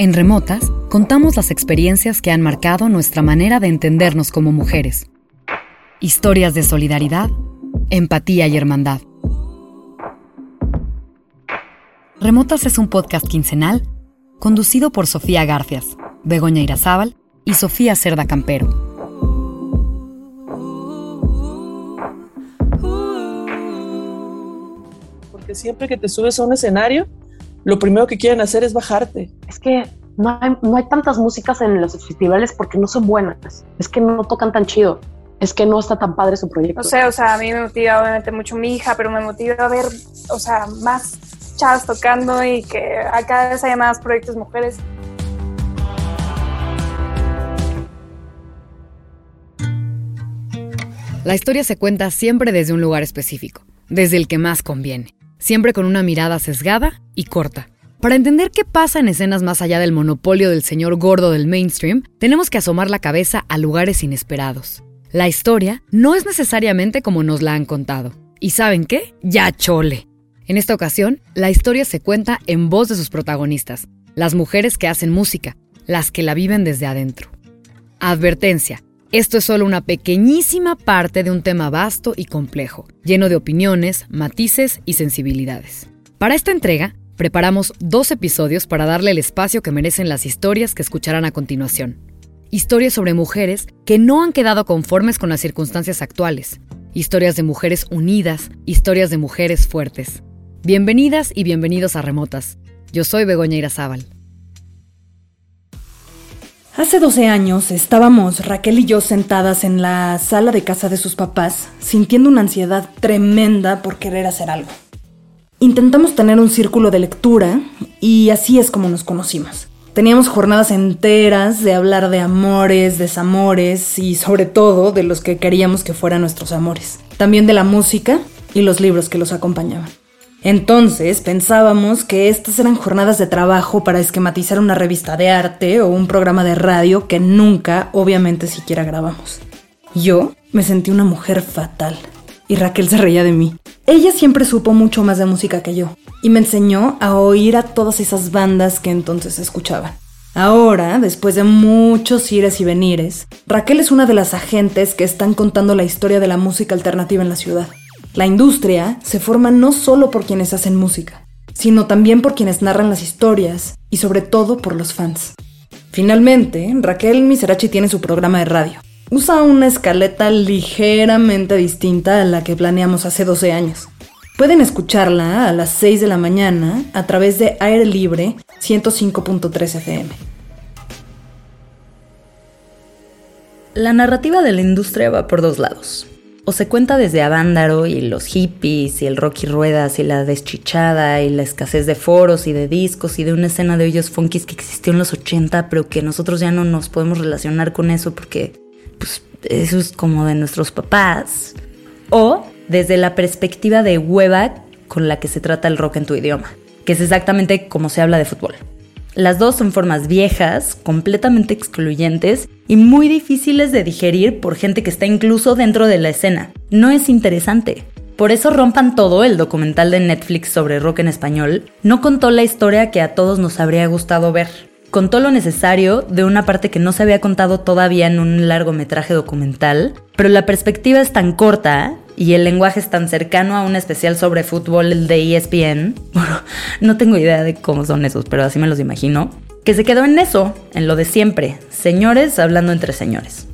En Remotas, contamos las experiencias que han marcado nuestra manera de entendernos como mujeres. Historias de solidaridad, empatía y hermandad. Remotas es un podcast quincenal conducido por Sofía Garcias, Begoña Irazábal y Sofía Cerda Campero. Porque siempre que te subes a un escenario, lo primero que quieren hacer es bajarte. Es que no hay, no hay tantas músicas en los festivales porque no son buenas. Es que no tocan tan chido. Es que no está tan padre su proyecto. No sé, o sea, a mí me motiva obviamente mucho mi hija, pero me motiva a ver, o sea, más chavas tocando y que a cada vez haya más proyectos mujeres. La historia se cuenta siempre desde un lugar específico, desde el que más conviene, siempre con una mirada sesgada y corta. Para entender qué pasa en escenas más allá del monopolio del señor gordo del mainstream, tenemos que asomar la cabeza a lugares inesperados. La historia no es necesariamente como nos la han contado. ¿Y saben qué? Ya chole. En esta ocasión, la historia se cuenta en voz de sus protagonistas, las mujeres que hacen música, las que la viven desde adentro. Advertencia, esto es solo una pequeñísima parte de un tema vasto y complejo, lleno de opiniones, matices y sensibilidades. Para esta entrega, preparamos dos episodios para darle el espacio que merecen las historias que escucharán a continuación. Historias sobre mujeres que no han quedado conformes con las circunstancias actuales. Historias de mujeres unidas, historias de mujeres fuertes. Bienvenidas y bienvenidos a Remotas. Yo soy Begoña Irazábal. Hace 12 años estábamos Raquel y yo sentadas en la sala de casa de sus papás, sintiendo una ansiedad tremenda por querer hacer algo. Intentamos tener un círculo de lectura y así es como nos conocimos. Teníamos jornadas enteras de hablar de amores, desamores y sobre todo de los que queríamos que fueran nuestros amores. También de la música y los libros que los acompañaban. Entonces pensábamos que estas eran jornadas de trabajo para esquematizar una revista de arte o un programa de radio que nunca, obviamente, siquiera grabamos. Yo me sentí una mujer fatal y Raquel se reía de mí. Ella siempre supo mucho más de música que yo y me enseñó a oír a todas esas bandas que entonces escuchaba. Ahora, después de muchos ires y venires, Raquel es una de las agentes que están contando la historia de la música alternativa en la ciudad. La industria se forma no solo por quienes hacen música, sino también por quienes narran las historias y sobre todo por los fans. Finalmente, Raquel Miserachi tiene su programa de radio. Usa una escaleta ligeramente distinta a la que planeamos hace 12 años. Pueden escucharla a las 6 de la mañana a través de Aire Libre 105.3 FM. La narrativa de la industria va por dos lados. O se cuenta desde Avándaro y los hippies y el rock y ruedas y la deschichada y la escasez de foros y de discos y de una escena de hoyos funkis que existió en los 80 pero que nosotros ya no nos podemos relacionar con eso porque pues eso es como de nuestros papás. O desde la perspectiva de hueva con la que se trata el rock en tu idioma, que es exactamente como se habla de fútbol. Las dos son formas viejas, completamente excluyentes y muy difíciles de digerir por gente que está incluso dentro de la escena. No es interesante. Por eso Rompan Todo, el documental de Netflix sobre rock en español, no contó la historia que a todos nos habría gustado ver. Contó lo necesario de una parte que no se había contado todavía en un largometraje documental, pero la perspectiva es tan corta y el lenguaje es tan cercano a un especial sobre fútbol de ESPN, no tengo idea de cómo son esos, pero así me los imagino, que se quedó en eso, en lo de siempre, señores hablando entre señores.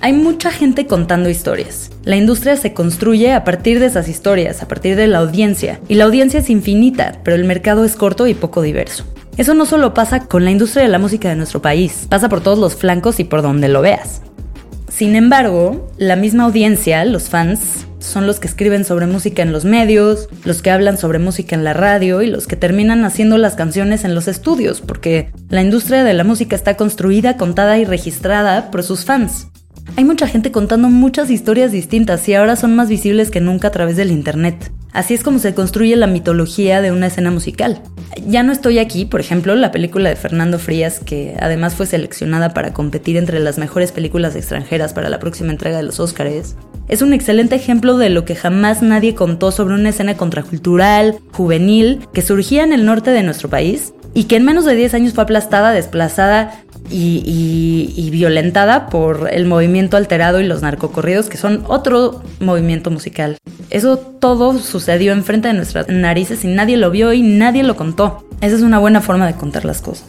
Hay mucha gente contando historias. La industria se construye a partir de esas historias, a partir de la audiencia, y la audiencia es infinita, pero el mercado es corto y poco diverso. Eso no solo pasa con la industria de la música de nuestro país, pasa por todos los flancos y por donde lo veas. Sin embargo, la misma audiencia, los fans, son los que escriben sobre música en los medios, los que hablan sobre música en la radio y los que terminan haciendo las canciones en los estudios, porque la industria de la música está construida, contada y registrada por sus fans. Hay mucha gente contando muchas historias distintas y ahora son más visibles que nunca a través del Internet. Así es como se construye la mitología de una escena musical. Ya no estoy aquí, por ejemplo, la película de Fernando Frías, que además fue seleccionada para competir entre las mejores películas extranjeras para la próxima entrega de los Óscares, es un excelente ejemplo de lo que jamás nadie contó sobre una escena contracultural, juvenil, que surgía en el norte de nuestro país y que en menos de 10 años fue aplastada, desplazada y, violentada por el movimiento alterado y los narcocorridos, que son otro movimiento musical. Eso todo sucedió enfrente de nuestras narices y nadie lo vio y nadie lo contó. Esa es una buena forma de contar las cosas.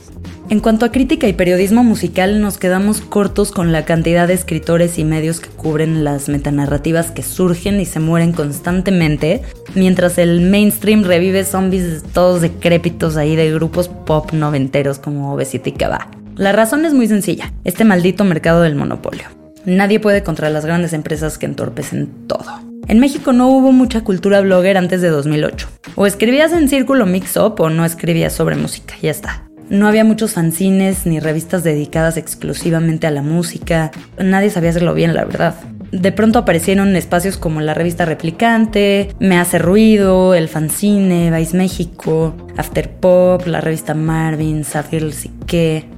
En cuanto a crítica y periodismo musical, nos quedamos cortos con la cantidad de escritores y medios que cubren las metanarrativas que surgen y se mueren constantemente, mientras el mainstream revive zombies todos decrépitos ahí de grupos pop noventeros como Obesity Cava. La razón es muy sencilla, este maldito mercado del monopolio. Nadie puede contra las grandes empresas que entorpecen todo. En México no hubo mucha cultura blogger antes de 2008. O escribías en círculo mix-up o no escribías sobre música, ya está. No había muchos fanzines ni revistas dedicadas exclusivamente a la música. Nadie sabía hacerlo bien, la verdad. De pronto aparecieron espacios como la revista Replicante, Me Hace Ruido, el fanzine, Vice México, After Pop, la revista Marvin, Sique, y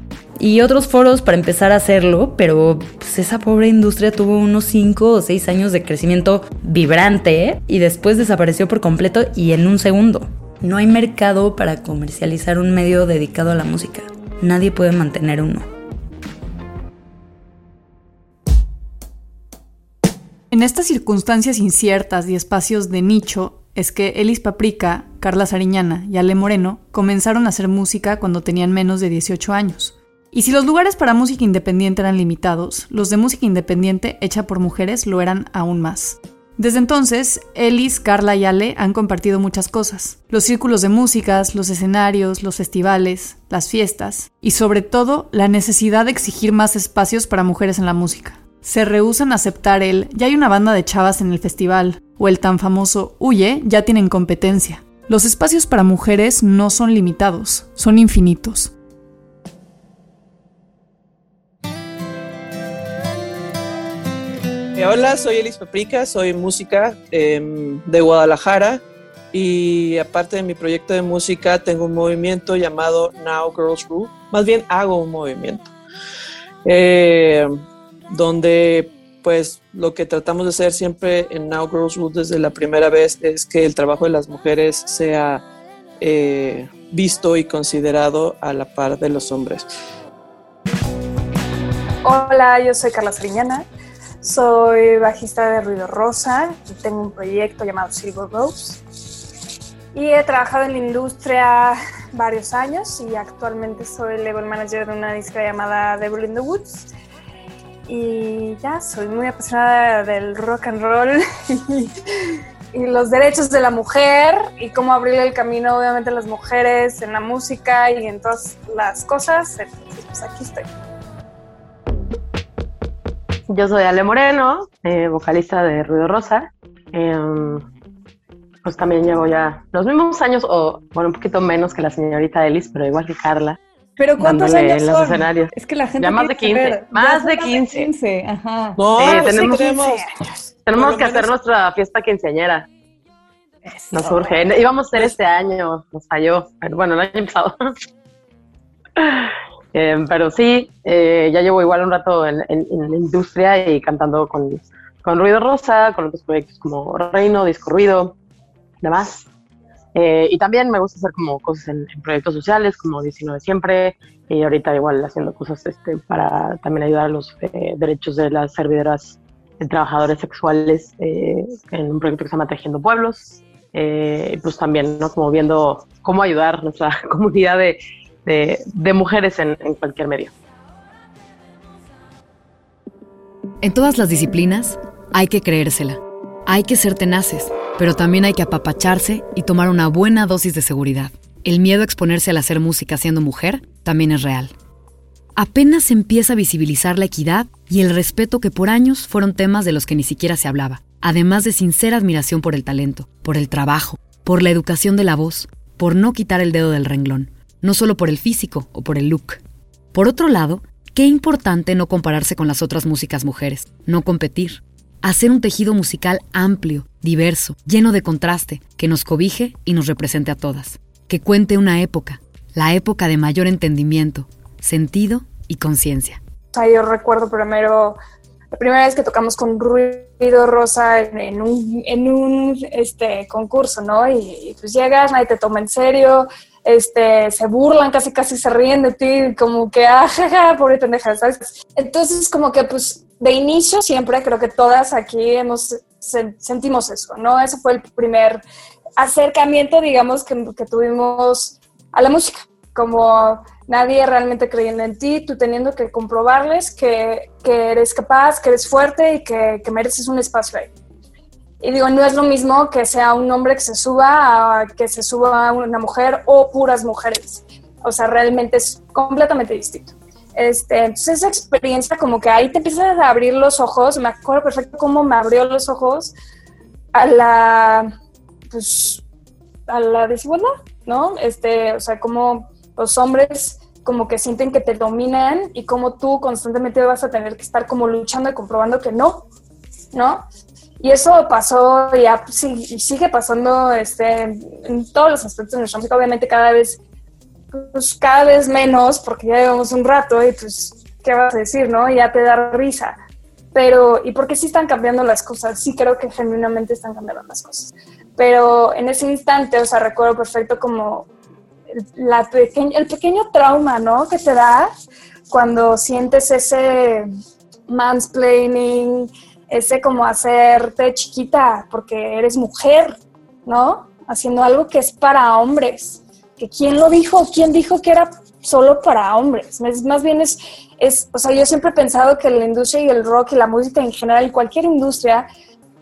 otros foros para empezar a hacerlo, pero pues, esa pobre industria tuvo unos 5 o 6 años de crecimiento vibrante y después desapareció por completo y en un segundo. No hay mercado para comercializar un medio dedicado a la música. Nadie puede mantener uno. En estas circunstancias inciertas y espacios de nicho, es que Elis Paprika, Carla Sariñana y Ale Moreno comenzaron a hacer música cuando tenían menos de 18 años. Y si los lugares para música independiente eran limitados, los de música independiente hecha por mujeres lo eran aún más. Desde entonces, Ellis, Carla y Ale han compartido muchas cosas. Los círculos de músicas, los escenarios, los festivales, las fiestas y sobre todo la necesidad de exigir más espacios para mujeres en la música. Se rehusan a aceptar el ya hay una banda de chavas en el festival o el tan famoso huye ya tienen competencia. Los espacios para mujeres no son limitados, son infinitos. Hola, soy Elis Paprika, soy música em, de Guadalajara y aparte de mi proyecto de música tengo un movimiento llamado Now Girls Rule. Más bien hago un movimiento eh, donde pues lo que tratamos de hacer siempre en Now Girls Rule desde la primera vez es que el trabajo de las mujeres sea eh, visto y considerado a la par de los hombres. Hola, yo soy Carla Sariñana soy bajista de Ruido Rosa y tengo un proyecto llamado Silver Rose. Y he trabajado en la industria varios años y actualmente soy label manager de una disca llamada Devil in the Woods. Y ya, soy muy apasionada del rock and roll y, los derechos de la mujer y cómo abrirle el camino obviamente a las mujeres en la música y en todas las cosas. Entonces, pues aquí estoy. Yo soy Ale Moreno, eh, vocalista de Ruido Rosa. Em, pues también llevo ya los mismos años, o bueno, un poquito menos que la señorita Elis, pero igual que Carla. ¿Pero cuántos años son? escenarios. Es que la gente Ya más de 15. Más de 15. 15. Ajá. No, tenemos, tenemos que hacer nuestra fiesta quinceañera. Nos surge. Íbamos a hacer este año, nos falló. Pero bueno, el año pasado. Eh, pero sí, eh, ya llevo igual un rato en, la industria y cantando con, con, Ruido Rosa, con otros proyectos como Reino, Disco Ruido, demás. Eh, y también me gusta hacer como cosas en, proyectos sociales, como 19 siempre, y ahorita igual haciendo cosas este, para también ayudar a los derechos de las servidoras de trabajadores sexuales en un proyecto que se llama Tejiendo Pueblos. y pues también, ¿no? Como viendo cómo ayudar a nuestra comunidad de de, mujeres en, en cualquier medio. En todas las disciplinas hay que creérsela, hay que ser tenaces, pero también hay que apapacharse y tomar una buena dosis de seguridad. El miedo a exponerse al hacer música siendo mujer también es real. apenas se empieza a visibilizar la equidad y el respeto que por años fueron temas de los que ni siquiera se hablaba, además de sincera admiración por el talento, por el trabajo, por la educación de la voz, por no quitar el dedo del renglón, no solo por el físico o por el look. Por otro lado, qué importante no compararse con las otras músicas mujeres, no competir, hacer un tejido musical amplio, diverso, lleno de contraste, que nos cobije y nos represente a todas, que cuente una época, la época de mayor entendimiento, sentido y conciencia. Yo recuerdo primero, la primera vez que tocamos con Ruido Rosa en, un, en un este, concurso, ¿no? Y, pues llegas, nadie te toma en serio, este, se burlan, casi casi se ríen de ti, como que, ah, jaja, pobre pendeja, ¿sabes? Entonces, como que pues de inicio siempre creo que todas aquí hemos, sentimos eso, ¿no? Ese fue el primer acercamiento, digamos, que, que tuvimos a la música, como nadie realmente creyendo en ti, tú teniendo que comprobarles que, que eres capaz, que eres fuerte y que, que, mereces un espacio ahí. Y digo, no es lo mismo que sea un hombre que se suba a que se suba una mujer o puras mujeres. O sea, realmente es completamente distinto. Este, entonces esa experiencia como que ahí te empiezas a abrir los ojos, me acuerdo perfecto cómo me abrió los ojos a la, pues, a la desigualdad, ¿no? Este, o sea, como los hombres como que sienten que te dominan y como tú constantemente vas a tener que estar como luchando y comprobando que no, ¿no? Y eso pasó y, sigue pasando este, en todos los aspectos de nuestra música, obviamente cada vez, pues cada vez menos, porque ya llevamos un rato y pues, ¿qué vas a decir, no? Ya te da risa. Pero, y porque sí están cambiando las cosas, sí creo que genuinamente están cambiando las cosas. Pero en ese instante, o sea, recuerdo perfecto como la el pequeño trauma, ¿no? Que te da cuando sientes ese mansplaining, ese como hacerte chiquita porque eres mujer, ¿no? Haciendo algo que es para hombres. Que quién lo dijo, quién dijo que era solo para hombres. Más bien es, es, o sea, yo siempre he pensado que la industria y el rock y la música en general, cualquier industria,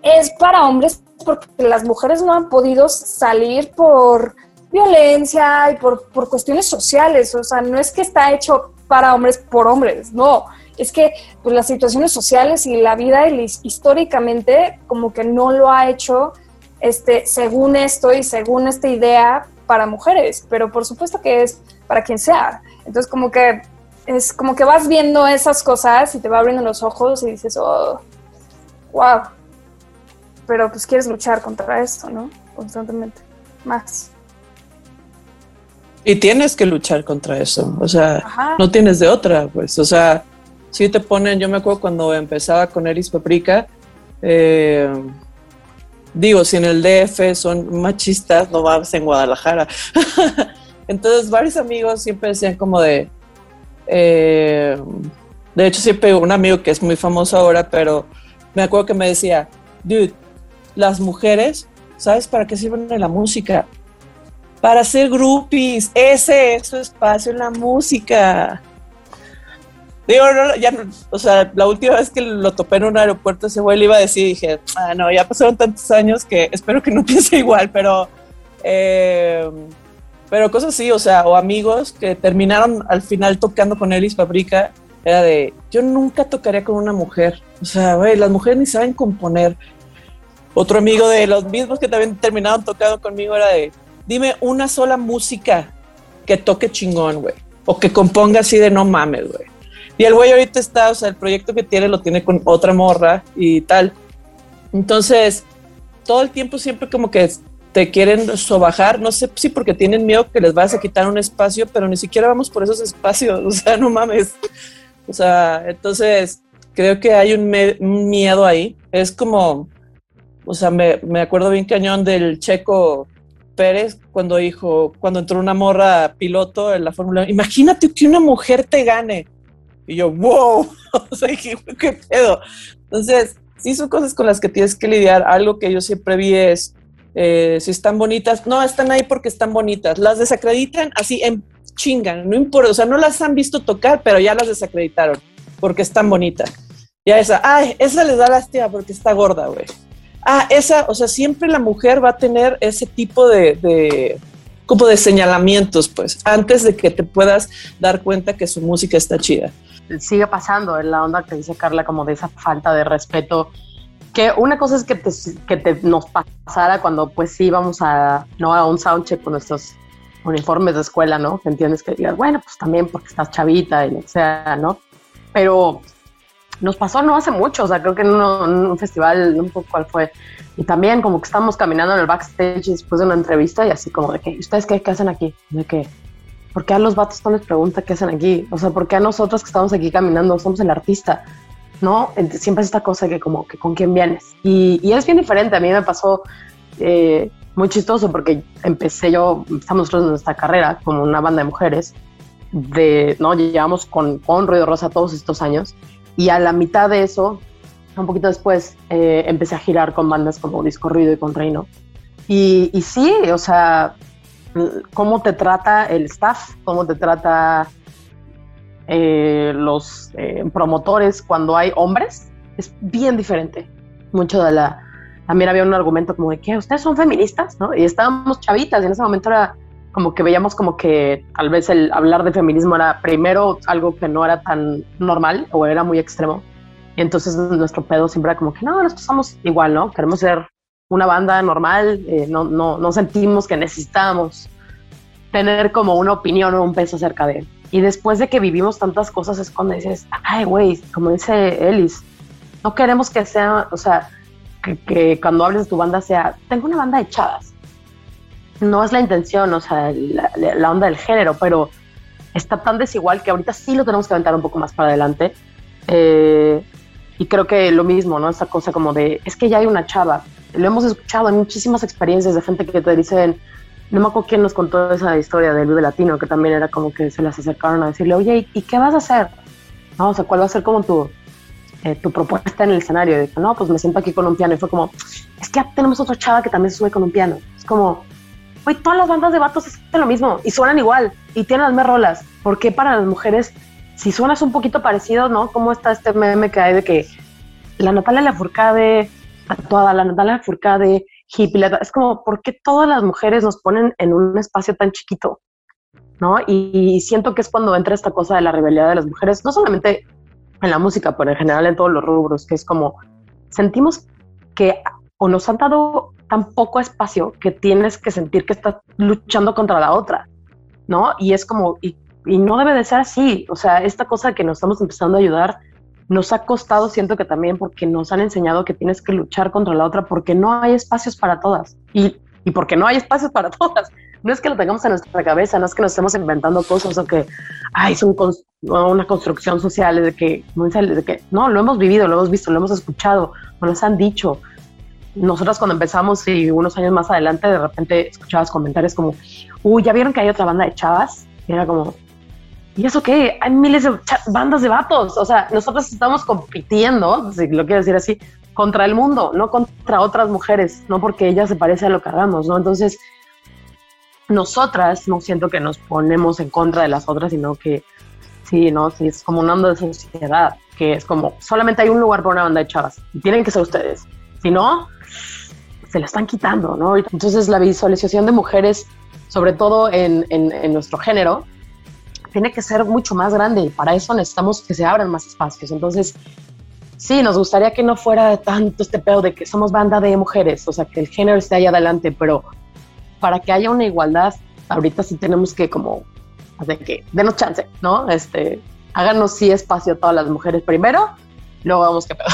es para hombres porque las mujeres no han podido salir por violencia y por, por cuestiones sociales. O sea, no es que está hecho para hombres por hombres, no. Es que pues, las situaciones sociales y la vida históricamente como que no lo ha hecho este, según esto y según esta idea para mujeres, pero por supuesto que es para quien sea. Entonces como que es como que vas viendo esas cosas y te va abriendo los ojos y dices, oh, wow. Pero pues quieres luchar contra esto, ¿no? Constantemente. Más. Y tienes que luchar contra eso, o sea, no tienes de otra, pues, o sea, si te ponen, yo me acuerdo cuando empezaba con Eris Paprika, eh, digo, si en el DF son machistas, no vas en Guadalajara. Entonces, varios amigos siempre decían como de, eh, de hecho, siempre un amigo que es muy famoso ahora, pero me acuerdo que me decía, dude, las mujeres, ¿sabes para qué sirven en la música? para ser groupies. Ese es su espacio en la música. Digo, ya, o sea, la última vez que lo topé en un aeropuerto, ese güey le iba a decir, dije, ah, no, ya pasaron tantos años que espero que no piense igual, pero, eh, pero cosas así, o sea, o amigos que terminaron al final tocando con Elis Fabrica, era de, yo nunca tocaría con una mujer, o sea, güey, las mujeres ni saben componer. Otro amigo de los mismos que también terminaron tocando conmigo era de, dime una sola música que toque chingón, güey. O que componga así de no mames, güey. Y el güey ahorita está, o sea, el proyecto que tiene lo tiene con otra morra y tal. Entonces, todo el tiempo siempre como que te quieren sobajar, no sé si porque tienen miedo que les vas a quitar un espacio, pero ni siquiera vamos por esos espacios, o sea, no mames. O sea, entonces creo que hay un, miedo ahí. Es como, o sea, me, me acuerdo bien cañón del checo Pérez cuando dijo, cuando entró una morra piloto en la Fórmula imagínate que una mujer te gane. Y yo, wow, o sea, qué pedo. Entonces, sí son cosas con las que tienes que lidiar. Algo que yo siempre vi es, eh, si están bonitas, no, están ahí porque están bonitas. Las desacreditan así en chingan, no importa, o sea, no las han visto tocar, pero ya las desacreditaron porque están bonitas. Ya esa, ay, esa les da lástima porque está gorda, güey ah, esa, o sea, siempre la mujer va a tener ese tipo de, como de señalamientos, pues, antes de que te puedas dar cuenta que su música está chida. Sigue pasando en la onda que dice Carla, como de esa falta de respeto. Que una cosa es que, te, que te nos pasara cuando pues sí íbamos a, ¿no? a un soundcheck con nuestros uniformes de escuela, ¿no? Que entiendes que digas, bueno, pues también porque estás chavita y lo que sea, ¿no? Pero nos pasó no hace mucho, o sea, creo que en, un festival, un poco cuál fue, y también como que estamos caminando en el backstage después de una entrevista y así como de que, ¿ustedes qué, qué hacen aquí? De que, ¿por qué a los vatos no les pregunta qué hacen aquí? O sea, ¿por qué a nosotros que estamos aquí caminando somos el artista? ¿No? Siempre es esta cosa que como que con quién vienes. Y, y es bien diferente, a mí me pasó eh, muy chistoso porque empecé yo, estamos nosotros en nuestra carrera como una banda de mujeres, de, ¿no? Llevamos con, con Ruido Rosa todos estos años y a la mitad de eso, un poquito después, eh, empecé a girar con bandas como Disco Ruido y con Reino. Y, y, sí, o sea, cómo te trata el staff, cómo te trata eh, los eh, promotores cuando hay hombres, es bien diferente. Mucho de la... También había un argumento como de que ustedes son feministas, ¿no? Y estábamos chavitas y en ese momento era como que veíamos como que tal vez el hablar de feminismo era primero algo que no era tan normal o era muy extremo. Y entonces nuestro pedo siempre era como que no, nosotros somos igual, ¿no? Queremos ser una banda normal, eh, no, no, no sentimos que necesitamos tener como una opinión o un peso acerca de él. Y después de que vivimos tantas cosas es cuando dices, ay, güey, como dice Ellis, no queremos que sea, o sea, que, que, cuando hables de tu banda sea, tengo una banda de chavas no es la intención, o sea, la, onda del género, pero está tan desigual que ahorita sí lo tenemos que aventar un poco más para adelante. Eh, y creo que lo mismo, ¿no? Esa cosa como de, es que ya hay una chava. Lo hemos escuchado en muchísimas experiencias de gente que te dicen, no me acuerdo quién nos contó esa historia del Vive Latino, que también era como que se las acercaron a decirle, oye, ¿y qué vas a hacer? No, o sea, ¿cuál va a ser como tu, eh, tu propuesta en el escenario? Y no, pues me siento aquí con un piano. Y fue como, es que ya tenemos otra chava que también se sube con un piano. Es como, todas las bandas de vatos hacen lo mismo y suenan igual y tienen las mismas rolas. ¿Por qué para las mujeres, si suenas un poquito parecido, ¿no? ¿Cómo está este meme que hay de que la Natalia Lafourcade, toda la Natalia Lafourcade, hippie, es como, ¿por qué todas las mujeres nos ponen en un espacio tan chiquito? ¿No? Y, siento que es cuando entra esta cosa de la rebelión de las mujeres, no solamente en la música, pero en general en todos los rubros, que es como, sentimos que o nos han dado tan poco espacio que tienes que sentir que estás luchando contra la otra, ¿no? Y es como, y, no debe de ser así, o sea, esta cosa que nos estamos empezando a ayudar nos ha costado, siento que también porque nos han enseñado que tienes que luchar contra la otra porque no hay espacios para todas y, y porque no hay espacios para todas. No es que lo tengamos en nuestra cabeza, no es que nos estemos inventando cosas o que ay, es un, una construcción social de que, de no, lo hemos vivido, lo hemos visto, lo hemos escuchado, nos han dicho, nosotras cuando empezamos y unos años más adelante, de repente escuchabas comentarios como, uy, ¿ya vieron que hay otra banda de chavas? Y era como, ¿y eso qué? Hay miles de bandas de vatos. O sea, nosotros estamos compitiendo, si lo quiero decir así, contra el mundo, no contra otras mujeres, no porque ella se parece a lo que hagamos, ¿no? Entonces, nosotras no siento que nos ponemos en contra de las otras, sino que sí, ¿no? Sí, es como una onda de sociedad, que es como, solamente hay un lugar para una banda de chavas y tienen que ser ustedes. Si no, se la están quitando, ¿no? Entonces la visualización de mujeres, sobre todo en, en, nuestro género, tiene que ser mucho más grande y para eso necesitamos que se abran más espacios. Entonces, sí, nos gustaría que no fuera tanto este pedo de que somos banda de mujeres, o sea, que el género esté ahí adelante, pero para que haya una igualdad, ahorita sí tenemos que como, de que denos chance, ¿no? Este, háganos sí espacio a todas las mujeres primero, luego vamos que pedo.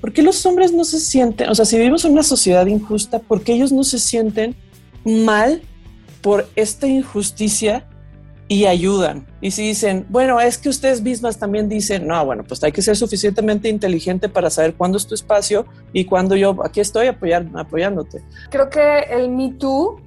¿Por qué los hombres no se sienten, o sea, si vivimos en una sociedad injusta, ¿por qué ellos no se sienten mal por esta injusticia y ayudan? Y si dicen, bueno, es que ustedes mismas también dicen, no, bueno, pues hay que ser suficientemente inteligente para saber cuándo es tu espacio y cuándo yo aquí estoy apoyar, apoyándote. Creo que el Me Too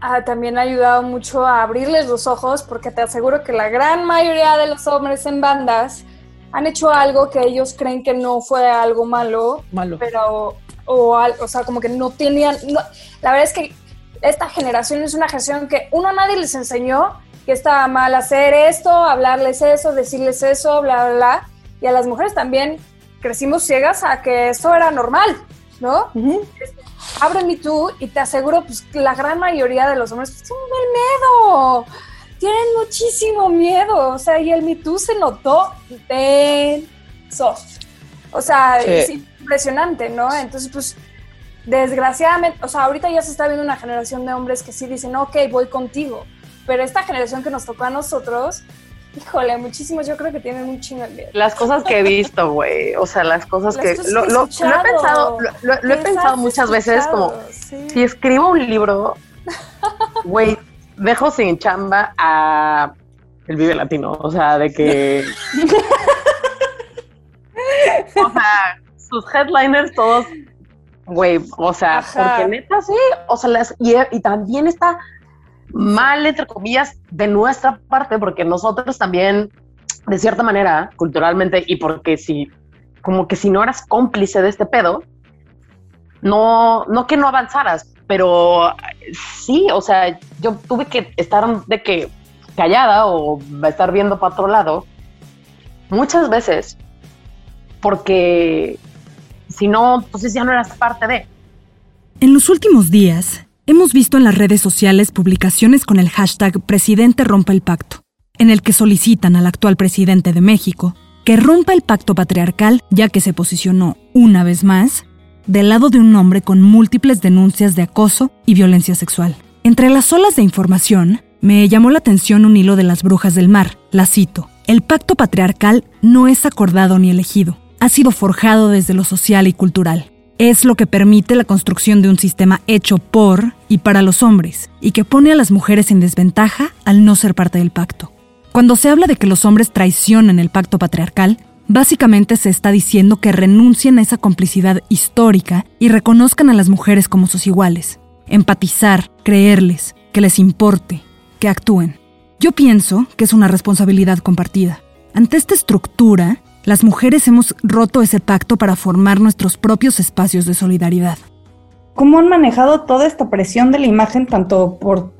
ha también ha ayudado mucho a abrirles los ojos porque te aseguro que la gran mayoría de los hombres en bandas han hecho algo que ellos creen que no fue algo malo, malo. pero, o, o sea, como que no tenían, la verdad es que esta generación es una generación que uno nadie les enseñó que estaba mal hacer esto, hablarles eso, decirles eso, bla, bla, bla. Y a las mujeres también crecimos ciegas a que eso era normal, ¿no? abre Me Too y te aseguro, pues la gran mayoría de los hombres pues, tienen miedo. Tienen muchísimo miedo. O sea, y el Me Too se notó soft. O sea, es impresionante, ¿no? Entonces, pues, desgraciadamente, o sea, ahorita ya se está viendo una generación de hombres que sí dicen, ok, voy contigo. Pero esta generación que nos tocó a nosotros, híjole, muchísimos yo creo que tienen un chingo. Las cosas que he visto, güey, o sea, las cosas que... Lo, he pensado, lo, he pensado muchas veces como, si escribo un libro, güey, dejo sin chamba a el Vive Latino, o sea, de que... o sea, sus headliners todos, güey, o sea, porque neta sí, o sea, las, y, y también está mal, entre comillas, de nuestra parte, porque nosotros también, de cierta manera, culturalmente, y porque si, como que si no eras cómplice de este pedo, no, no que no avanzaras, pero sí, o sea, yo tuve que estar de que callada o estar viendo para otro lado muchas veces, porque si no, pues ya no eras parte de. En los últimos días, Hemos visto en las redes sociales publicaciones con el hashtag Presidente rompa el pacto, en el que solicitan al actual presidente de México que rompa el pacto patriarcal ya que se posicionó, una vez más, del lado de un hombre con múltiples denuncias de acoso y violencia sexual. Entre las olas de información, me llamó la atención un hilo de las brujas del mar. La cito. El pacto patriarcal no es acordado ni elegido. Ha sido forjado desde lo social y cultural es lo que permite la construcción de un sistema hecho por y para los hombres, y que pone a las mujeres en desventaja al no ser parte del pacto. Cuando se habla de que los hombres traicionan el pacto patriarcal, básicamente se está diciendo que renuncien a esa complicidad histórica y reconozcan a las mujeres como sus iguales. Empatizar, creerles, que les importe, que actúen. Yo pienso que es una responsabilidad compartida. Ante esta estructura, las mujeres hemos roto ese pacto para formar nuestros propios espacios de solidaridad. ¿Cómo han manejado toda esta presión de la imagen, tanto por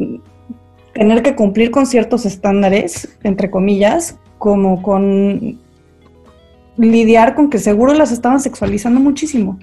tener que cumplir con ciertos estándares, entre comillas, como con lidiar con que seguro las estaban sexualizando muchísimo?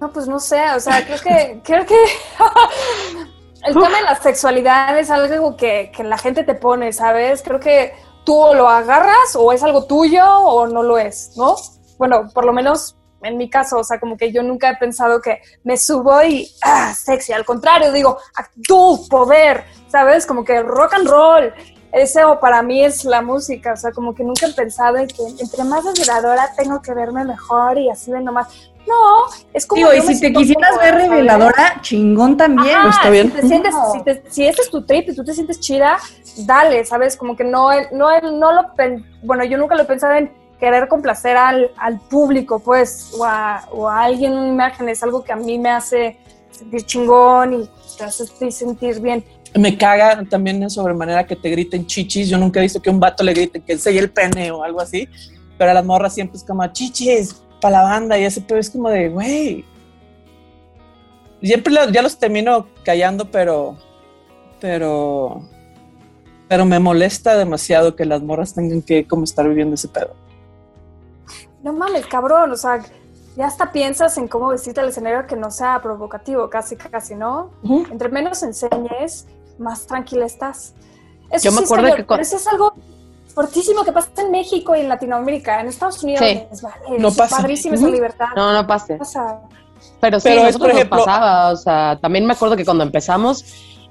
No, pues no sé, o sea, creo que, creo que el tema de la sexualidad es algo que, que la gente te pone, ¿sabes? Creo que tú lo agarras o es algo tuyo o no lo es, ¿no? Bueno, por lo menos en mi caso, o sea, como que yo nunca he pensado que me subo y, ah, sexy, al contrario, digo, tú, poder, ¿sabes? Como que rock and roll, eso para mí es la música, o sea, como que nunca he pensado en que entre más reveladora tengo que verme mejor y así vendo más. No, es como. Digo, y si te quisieras ver reveladora, chingón también. pues está bien. Si, te sientes, si, si ese es tu trip y tú te sientes chida, dale, ¿sabes? Como que no, no, no lo. Bueno, yo nunca lo he pensado en querer complacer al, al público, pues, o a, o a alguien, una imagen, es algo que a mí me hace sentir chingón y te hace sentir bien. Me caga también de sobremanera que te griten chichis. Yo nunca he visto que un vato le grite que enseñe el pene o algo así, pero a las morras siempre es como chichis para la banda y ese pero es como de, güey. Siempre ya los termino callando, pero, pero, pero me molesta demasiado que las morras tengan que como estar viviendo ese pedo. No mames, cabrón, o sea, ya hasta piensas en cómo vestirte al escenario que no sea provocativo, casi, casi, ¿no? Entre menos enseñes, más tranquila estás. Eso Yo me acuerdo que eso es algo fortísimo que pasa en México y en Latinoamérica. En Estados Unidos es, no pasa. padrísima esa libertad. No, no pasa. Pero sí, Pero nosotros nos pasaba, o sea, también me acuerdo que cuando empezamos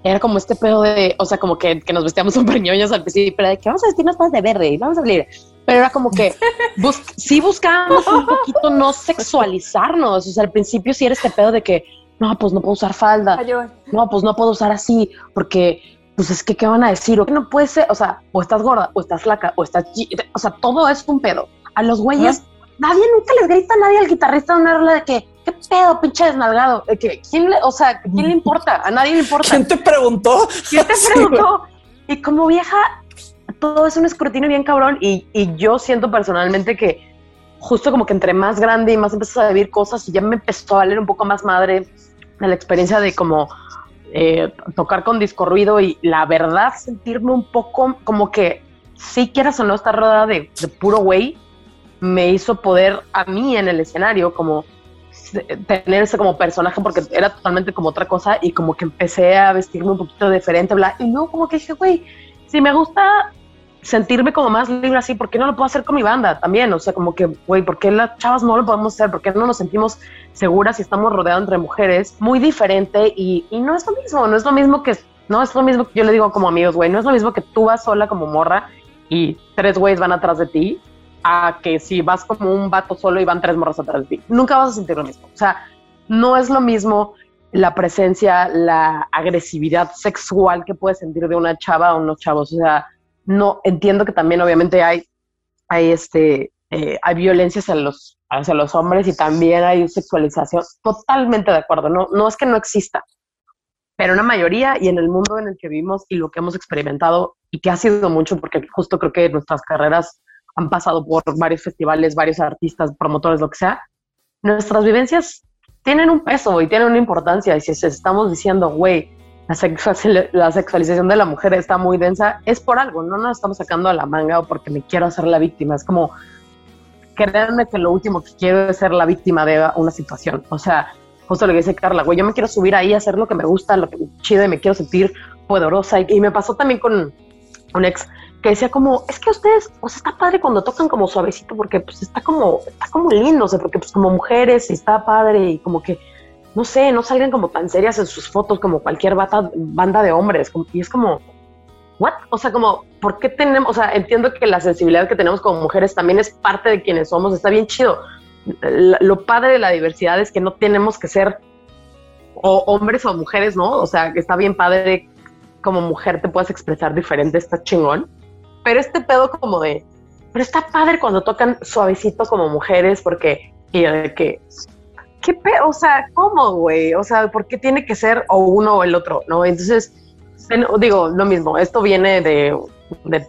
era como este pedo de, o sea, como que, que nos vestíamos súper ñoños al principio, pero de que vamos a vestirnos más de verde y vamos a salir. Pero era como que sí buscábamos un poquito no sexualizarnos, o sea, al principio sí era este pedo de que, no, pues no puedo usar falda, no, pues no puedo usar así, porque pues es que, ¿qué van a decir? O no puede ser, o sea, o estás gorda, o estás flaca, o estás, o sea, todo es un pedo. A los güeyes, nadie nunca les grita a nadie al guitarrista una rola de que, ¿qué pedo, pinche desnalgado? De que, ¿quién le, o sea, ¿quién le importa? A nadie le importa. ¿Quién te preguntó? ¿Quién te preguntó? Y como vieja, todo es un escrutinio bien cabrón y, y yo siento personalmente que justo como que entre más grande y más empezas a vivir cosas y ya me empezó a valer un poco más madre de la experiencia de como eh, tocar con disco ruido y la verdad sentirme un poco como que si quieras o no estar de, puro güey, me hizo poder a mí en el escenario como tener ese como personaje porque era totalmente como otra cosa y como que empecé a vestirme un poquito diferente, bla, y luego como que dije, güey, si me gusta sentirme como más libre así, ¿por qué no lo puedo hacer con mi banda también? O sea, como que, güey, ¿por qué las chavas no lo podemos hacer? ¿Por qué no nos sentimos seguras si estamos rodeados entre mujeres? Muy diferente y, y no es lo mismo, no es lo mismo que, no es lo mismo yo le digo como amigos, güey, no es lo mismo que tú vas sola como morra y tres güeyes van atrás de ti a que si vas como un vato solo y van tres morras atrás de ti. Nunca vas a sentir lo mismo. O sea, no es lo mismo la presencia, la agresividad sexual que puedes sentir de una chava o unos chavos. O sea, no entiendo que también obviamente hay, hay este, eh, hay violencia hacia los, hacia los hombres y también hay sexualización. Totalmente de acuerdo. No, no es que no exista, pero una mayoría y en el mundo en el que vivimos y lo que hemos experimentado y que ha sido mucho porque justo creo que nuestras carreras han pasado por varios festivales, varios artistas, promotores, lo que sea, nuestras vivencias tienen un peso y tienen una importancia. Y si estamos diciendo, güey, la, sexualización de la mujer está muy densa, es por algo, no nos estamos sacando a la manga o porque me quiero hacer la víctima. Es como, créanme que lo último que quiero es ser la víctima de una situación. O sea, justo lo que dice Carla, güey, yo me quiero subir ahí, hacer lo que me gusta, lo que chido y me quiero sentir poderosa. Y, y me pasó también con un ex que decía como, es que ustedes, o sea, está padre cuando tocan como suavecito porque pues está como, está como lindo, o sea, porque pues como mujeres está padre y como que, no sé, no salgan como tan serias en sus fotos como cualquier banda de hombres, y es como, ¿what? O sea, como, ¿por qué tenemos, o sea, entiendo que la sensibilidad que tenemos como mujeres también es parte de quienes somos, está bien chido. Lo padre de la diversidad es que no tenemos que ser o hombres o mujeres, ¿no? O sea, que está bien padre como mujer te puedes expresar diferente, está chingón pero este pedo como de, pero está padre cuando tocan suavecito como mujeres, porque, y de que, ¿qué pedo? O sea, ¿cómo, güey? O sea, ¿por qué tiene que ser o uno o el otro? ¿No? Entonces, digo, lo mismo, esto viene de,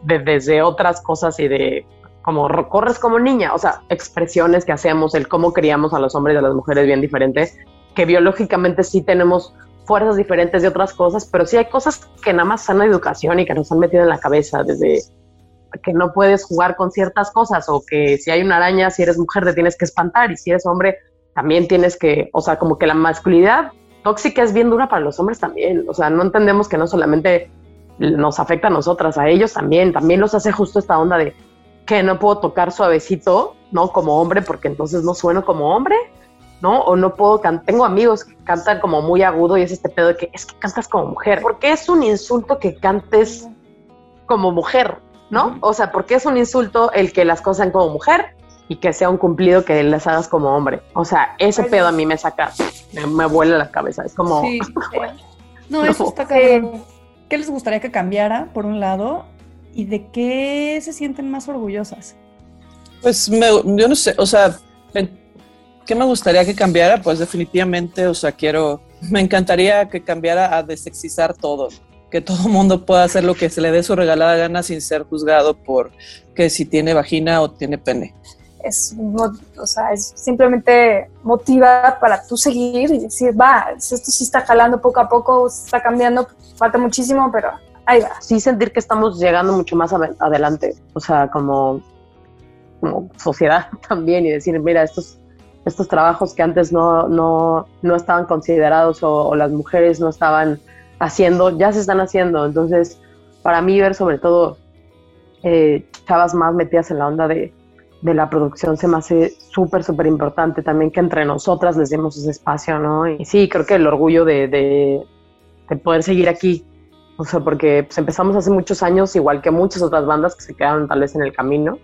desde otras cosas y de como corres como niña, o sea, expresiones que hacemos, el cómo criamos a los hombres y a las mujeres bien diferentes, que biológicamente sí tenemos fuerzas diferentes de otras cosas, pero sí hay cosas que nada más son educación y que nos han metido en la cabeza desde que no puedes jugar con ciertas cosas o que si hay una araña, si eres mujer te tienes que espantar y si eres hombre también tienes que, o sea, como que la masculinidad tóxica es bien dura para los hombres también, o sea, no entendemos que no solamente nos afecta a nosotras, a ellos también, también los hace justo esta onda de que no puedo tocar suavecito, ¿no? Como hombre, porque entonces no sueno como hombre, ¿no? O no puedo cantar, tengo amigos que cantan como muy agudo y es este pedo de que es que cantas como mujer, porque es un insulto que cantes como mujer, ¿no? O sea, porque es un insulto el que las cosas como mujer y que sea un cumplido que las hagas como hombre. O sea, ese pedo a mí me saca, me, vuela la cabeza. Es como. Sí. no, eso está cabrón. ¿Qué les gustaría que cambiara, por un lado? ¿Y de qué se sienten más orgullosas? Pues yo no sé, o sea, ¿qué me gustaría que cambiara? Pues definitivamente, o sea, quiero, me encantaría que cambiara a desexizar todo que todo mundo pueda hacer lo que se le dé su regalada gana sin ser juzgado por que si tiene vagina o tiene pene. Es, o sea, es simplemente motiva para tú seguir y decir, va, esto sí está jalando poco a poco, está cambiando, falta muchísimo, pero ahí va. Sí sentir que estamos llegando mucho más adelante, o sea, como, como sociedad también y decir, mira, estos, estos trabajos que antes no, no, no estaban considerados o las mujeres no estaban haciendo, ya se están haciendo. Entonces, para mí ver sobre todo eh, chavas más metidas en la onda de, de la producción se me hace súper, súper importante también que entre nosotras les demos ese espacio, ¿no? Y sí, creo que el orgullo de, de, de poder seguir aquí, o sea, porque pues, empezamos hace muchos años, igual que muchas otras bandas que se quedaron tal vez en el camino,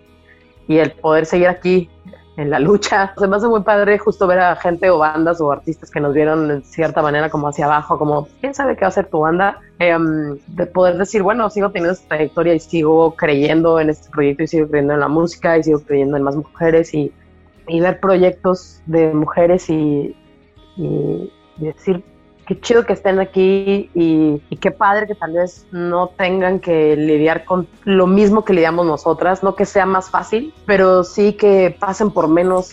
y el poder seguir aquí en la lucha. Se me hace muy padre justo ver a gente o bandas o artistas que nos vieron en cierta manera como hacia abajo, como quién sabe qué va a ser tu banda, em, de poder decir, bueno, sigo teniendo esta trayectoria y sigo creyendo en este proyecto y sigo creyendo en la música y sigo creyendo en más mujeres y, y ver proyectos de mujeres y, y decir, qué chido que estén aquí y, qué padre que tal vez no tengan que lidiar con lo mismo que lidiamos nosotras, no que sea más fácil, pero sí que pasen por menos,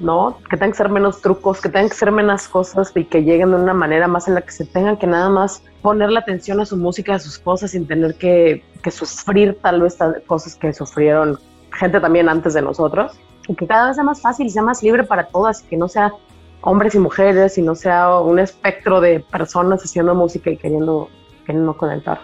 ¿no? Que tengan que ser menos trucos, que tengan que ser menos cosas y que lleguen de una manera más en la que se tengan que nada más poner la atención a su música, a sus cosas, sin tener que, que sufrir tal vez cosas que sufrieron gente también antes de nosotros. Y que cada vez sea más fácil y sea más libre para todas y que no sea hombres y mujeres y no sea un espectro de personas haciendo música y queriendo, queriendo conectar.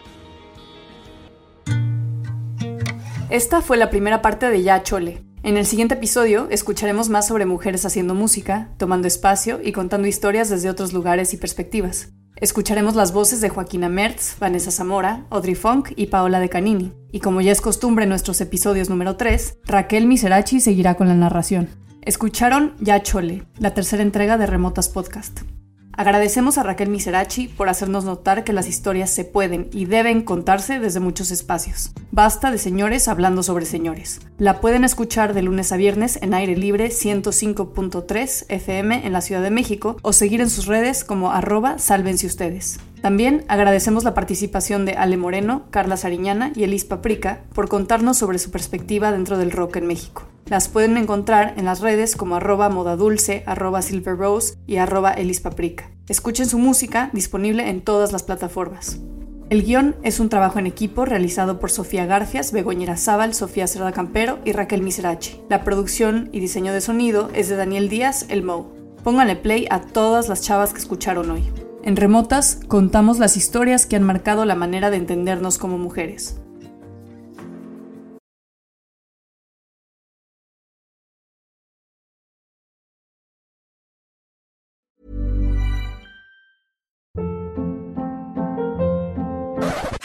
Esta fue la primera parte de Ya Chole. En el siguiente episodio escucharemos más sobre mujeres haciendo música, tomando espacio y contando historias desde otros lugares y perspectivas. Escucharemos las voces de Joaquina Mertz, Vanessa Zamora, Audrey Funk y Paola de Canini. Y como ya es costumbre en nuestros episodios número 3, Raquel Miserachi seguirá con la narración. Escucharon Ya Chole, la tercera entrega de Remotas Podcast. Agradecemos a Raquel Miserachi por hacernos notar que las historias se pueden y deben contarse desde muchos espacios. Basta de señores hablando sobre señores. La pueden escuchar de lunes a viernes en aire libre 105.3 FM en la Ciudad de México o seguir en sus redes como arroba sálvense ustedes. También agradecemos la participación de Ale Moreno, Carla Sariñana y Elis Paprika por contarnos sobre su perspectiva dentro del rock en México. Las pueden encontrar en las redes como arroba modadulce, arroba silverrose y arroba elispaprika. Escuchen su música disponible en todas las plataformas. El guion es un trabajo en equipo realizado por Sofía Garfias, Begoña Zaval, Sofía Cerda Campero y Raquel Miserachi. La producción y diseño de sonido es de Daniel Díaz, el Mo. Pónganle play a todas las chavas que escucharon hoy. En Remotas contamos las historias que han marcado la manera de entendernos como mujeres.